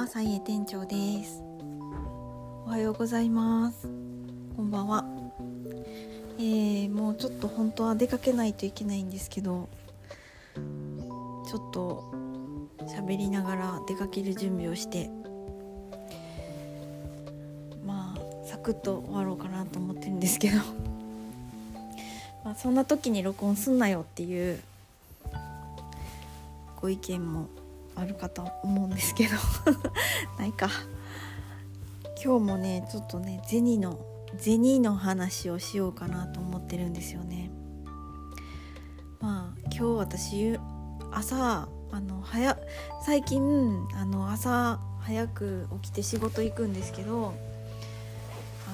は、サイエ店長です。おはようございます。こんばんは。えー、もうちょっと本当は出かけないといけないんですけど、ちょっと喋りながら出かける準備をして、まあサクッと終わろうかなと思ってるんですけど、まあそんな時に録音すんなよっていうご意見もあるかと思うんですけど。ないか。今日もねちょっとね銭の銭の話をしようかなと思ってるんですよね。まあ今日私朝あの早最近あの朝早く起きて仕事行くんですけどあ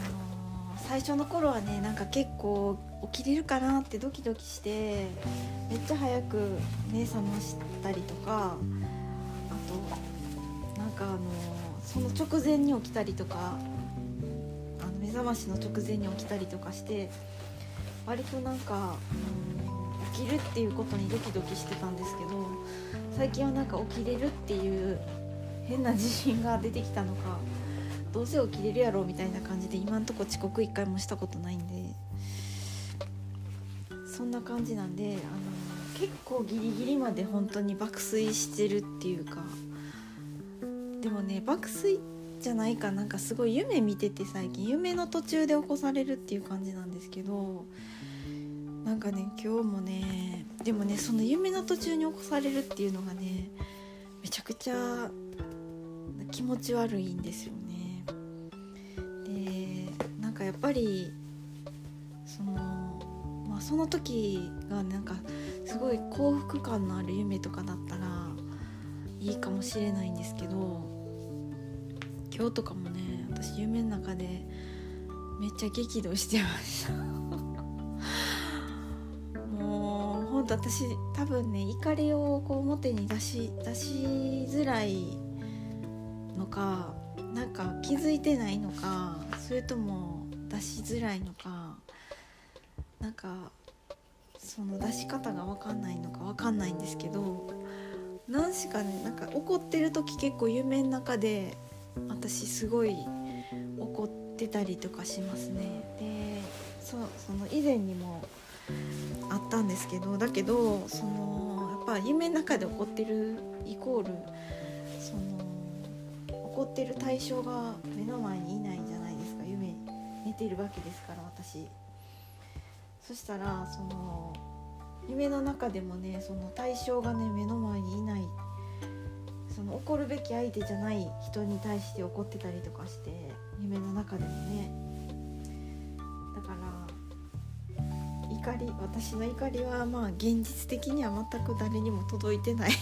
の最初の頃はねなんか結構起きれるかなってドキドキしてめっちゃ早く目覚ましたりとかのその直前に起きたりとかあの目覚ましの直前に起きたりとかして割となんか、うん、起きるっていうことにドキドキしてたんですけど最近はなんか起きれるっていう変な自信が出てきたのかどうせ起きれるやろみたいな感じで今んとこ遅刻一回もしたことないんでそんな感じなんであの結構ギリギリまで本当に爆睡してるっていうかでもね爆睡じゃないかなんかすごい夢見てて最近夢の途中で起こされるっていう感じなんですけどなんかね今日もねでもねその夢の途中に起こされるっていうのがねめちゃくちゃ気持ち悪いんですよね。でなんかやっぱりそのまあその時がなんかすごい幸福感のある夢とかだったらいいかもしれないんですけど今日とかもね。私夢の中でめっちゃ激怒してましたもうほんと私多分ね怒りをこう表に出し出しづらいのかなんか気づいてないのかそれとも出しづらいのかなんかその出し方が分かんないのか分かんないんですけど何しかねなんか怒ってる時結構夢の中で私すごい怒ってたりとかしますね。でそその以前にもあったんですけどだけどそのやっぱ夢の中で怒ってるイコールその怒ってる対象が目の前にいないじゃないですか。夢寝てるわけですから私。そしたらその夢の中でもねその対象がね目の前にいないその怒るべき相手じゃない人に対して怒ってたりとかして夢の中でもね。だから怒り私の怒りはまあ現実的には全く誰にも届いてない。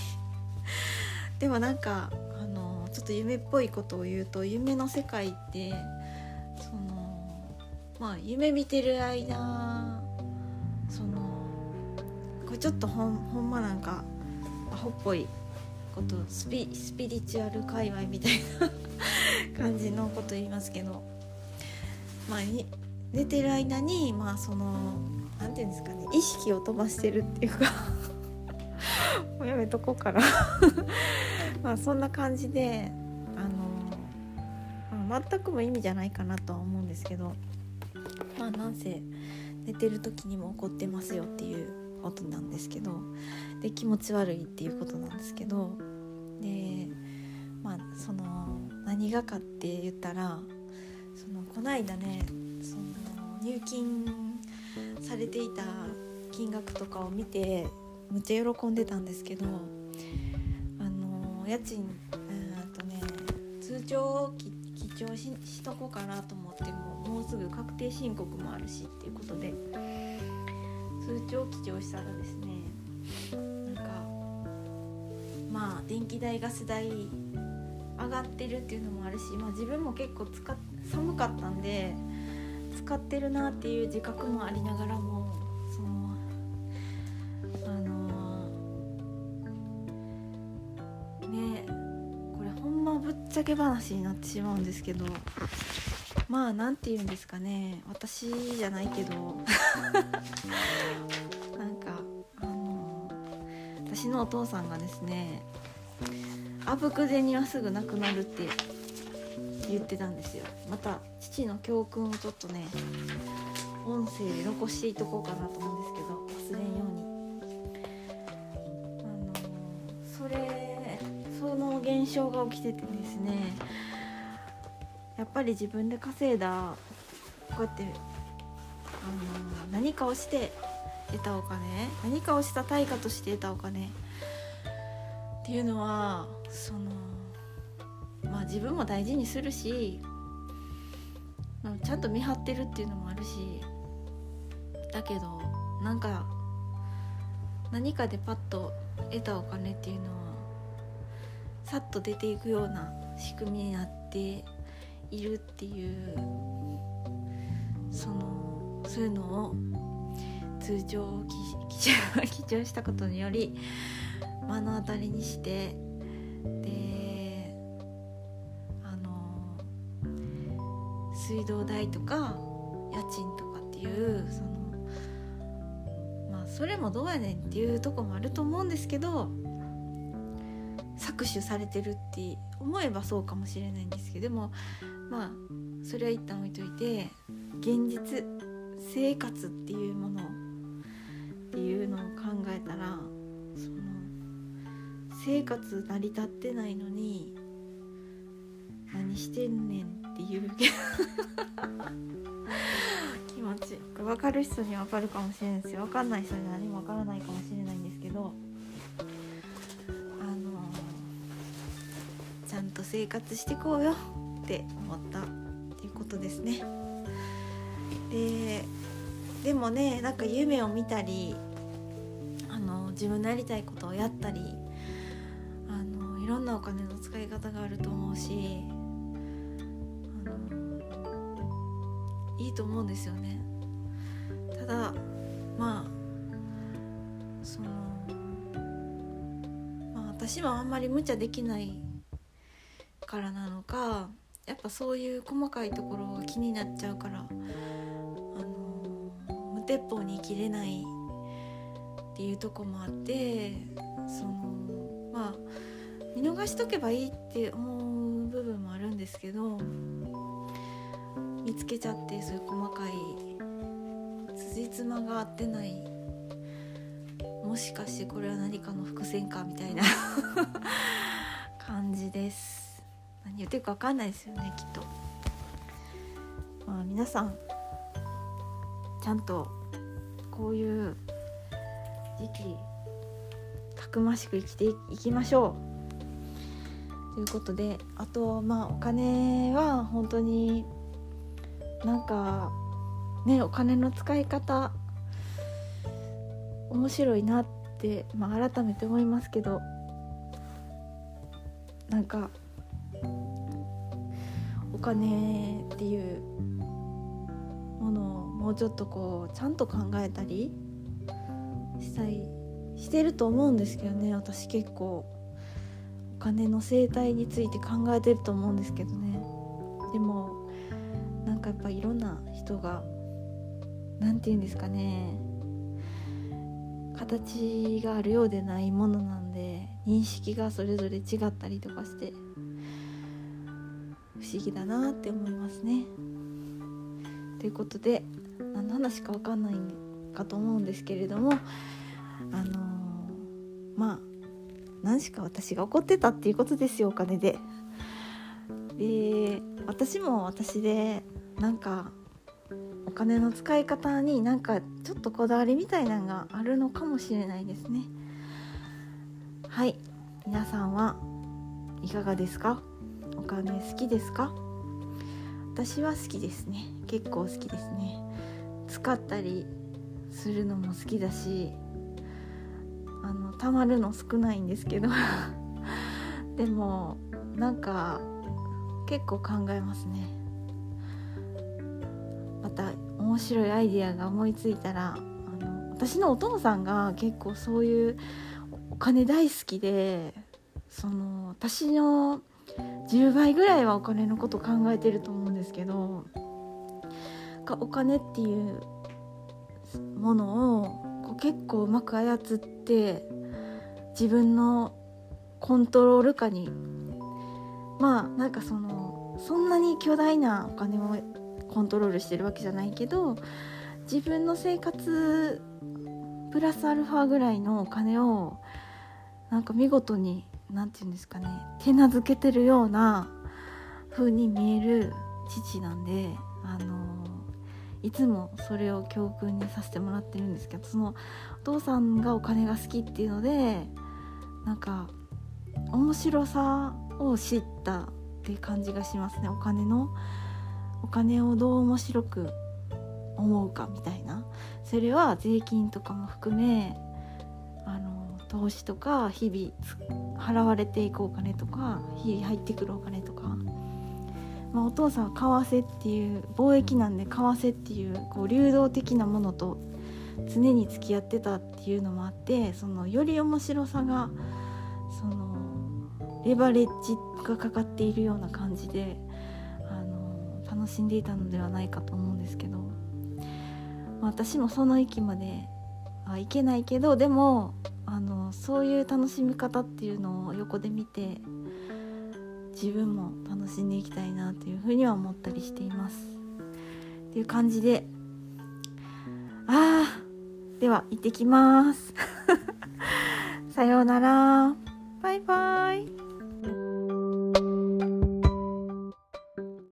でもなんかあのちょっと夢っぽいことを言うと夢の世界ってそのまあ夢見てる間そのこれちょっとほんほんまなんかアホっぽいことスピスピリチュアル界隈みたいな感じのこと言いますけど。まあ寝てる間にまあそのなんていうんですかね意識を飛ばしてるっていうか。もうやめとこうかな。まあそんな感じであの、まあ、全くも意味じゃないかなとは思うんですけど。まあなんせ寝てる時にも怒ってますよっていうことなんですけどで気持ち悪いっていうことなんですけどでまあその何がかって言ったらそのこないだねその入金されていた金額とかを見てむっちゃ喜んでたんですけどあの家賃うんとね通帳記帳ししとこうかなと思ってももうすぐ確定申告もあるしっていうことで通帳記帳したらですねなんかまあ電気代ガス代上がってるっていうのもあるし、まあ、自分も結構使っ寒かったんで使ってるなっていう自覚もありながらもそのあのねこれほんまぶっちゃけ話になってしまうんですけどまあなんて言うんですかね私じゃないけどなんかあの私のお父さんがですねあぶく銭はすぐなくなるって言ってたんですよ。また父の教訓をちょっとね音声で残していとこうかなと思うんですけど忘れんように。あのそれその現象が起きててですねやっぱり自分で稼いだこうやって何かをして得たお金何かをした対価として得たお金っていうのはそのまあ自分も大事にするしちゃんと見張ってるっていうのもあるしだけどなんか何かでパッと得たお金っていうのはさっと出ていくような仕組みになっているっていうそのそういうのを通常を記帳したことにより目の当たりにしてであの水道代とか家賃とかっていうそのまあそれもどうやねんっていうとこもあると思うんですけど搾取されてるって思えばそうかもしれないんですけどでもまあそれは一旦置いといて現実生活っていうものっていうのを考えたらその生活成り立ってないのに何してんねんっていう気 持ち分かる人には分かるかもしれないですよ分かんない人には何も分からないかもしれないんですけどあのちゃんと生活してこうよって思ったっていうことですね。ででもねなんか夢を見たりあの自分のやりたいことをやったりあのいろんなお金の使い方があると思うしあのいいと思うんですよね。ただまあそのまあ私もあんまり無茶できないからなのかやっぱそういう細かいところが気になっちゃうから鉄砲に生きれないっていうとこもあってそのまあ見逃しとけばいいって思う部分もあるんですけど見つけちゃってそういう細かい辻褄が合ってないもしかしてこれは何かの伏線かみたいな 感じです。何言ってるか分かんないですよねきっと。まあ皆さんちゃんとこういう時期たくましく生きていきましょう。ということであとまあお金は本当になんかねお金の使い方面白いなって、まあ、改めて思いますけどなんかお金っていうもうちょっとこうちゃんと考えたりしたいしてると思うんですけどね。私結構お金の生態について考えてると思うんですけどね。でもなんかやっぱいろんな人が何て言うんですかね。形があるようでないものなんで認識がそれぞれ違ったりとかして不思議だなって思いますね。ということで何の話か分かんないかと思うんですけれどもあのー、まあ何しか私が怒ってたっていうことですよお金で。で私も私でなんかお金の使い方になんかちょっとこだわりみたいなのがあるのかもしれないですね。はい。皆さんはいかがですか？お金好きですか？私は好きですね。結構好きですね。使ったりするのも好きだしあのたまるの少ないんですけど。でもなんか結構考えますね。また面白いアイディアが思いついたらあの私のお父さんが結構そういうお金大好きでその私の10倍ぐらいはお金のこと考えてると思うんですけどかお金っていうものをこう結構うまく操って自分のコントロール下にまあなんかそのそんなに巨大なお金をコントロールしてるわけじゃないけど自分の生活プラスアルファぐらいのお金をなんか見事に何て言うんですかね手なずけてるような風に見える父なんであのいつもそれを教訓にさせてもらってるんですけどそのお父さんがお金が好きっていうのでなんか面白さを知ったっていう感じがしますね。お金のお金をどう面白く思うかみたいな。それは税金とかも含めあの投資とか日々払われていくお金とか日々入ってくるお金とか、まあ、お父さんは為替っていう貿易なんで為替っていうこう流動的なものと常に付き合ってたっていうのもあってそのより面白さがそのレバレッジがかかっているような感じであの楽しんでいたのではないかと思うんですけど、まあ、私もその域まではいけないけどでもあのそういう楽しみ方っていうのを横で見て自分も楽しんでいきたいなというふうには思ったりしています。っていう感じであーでは行ってきます。さようなら。バイバイ。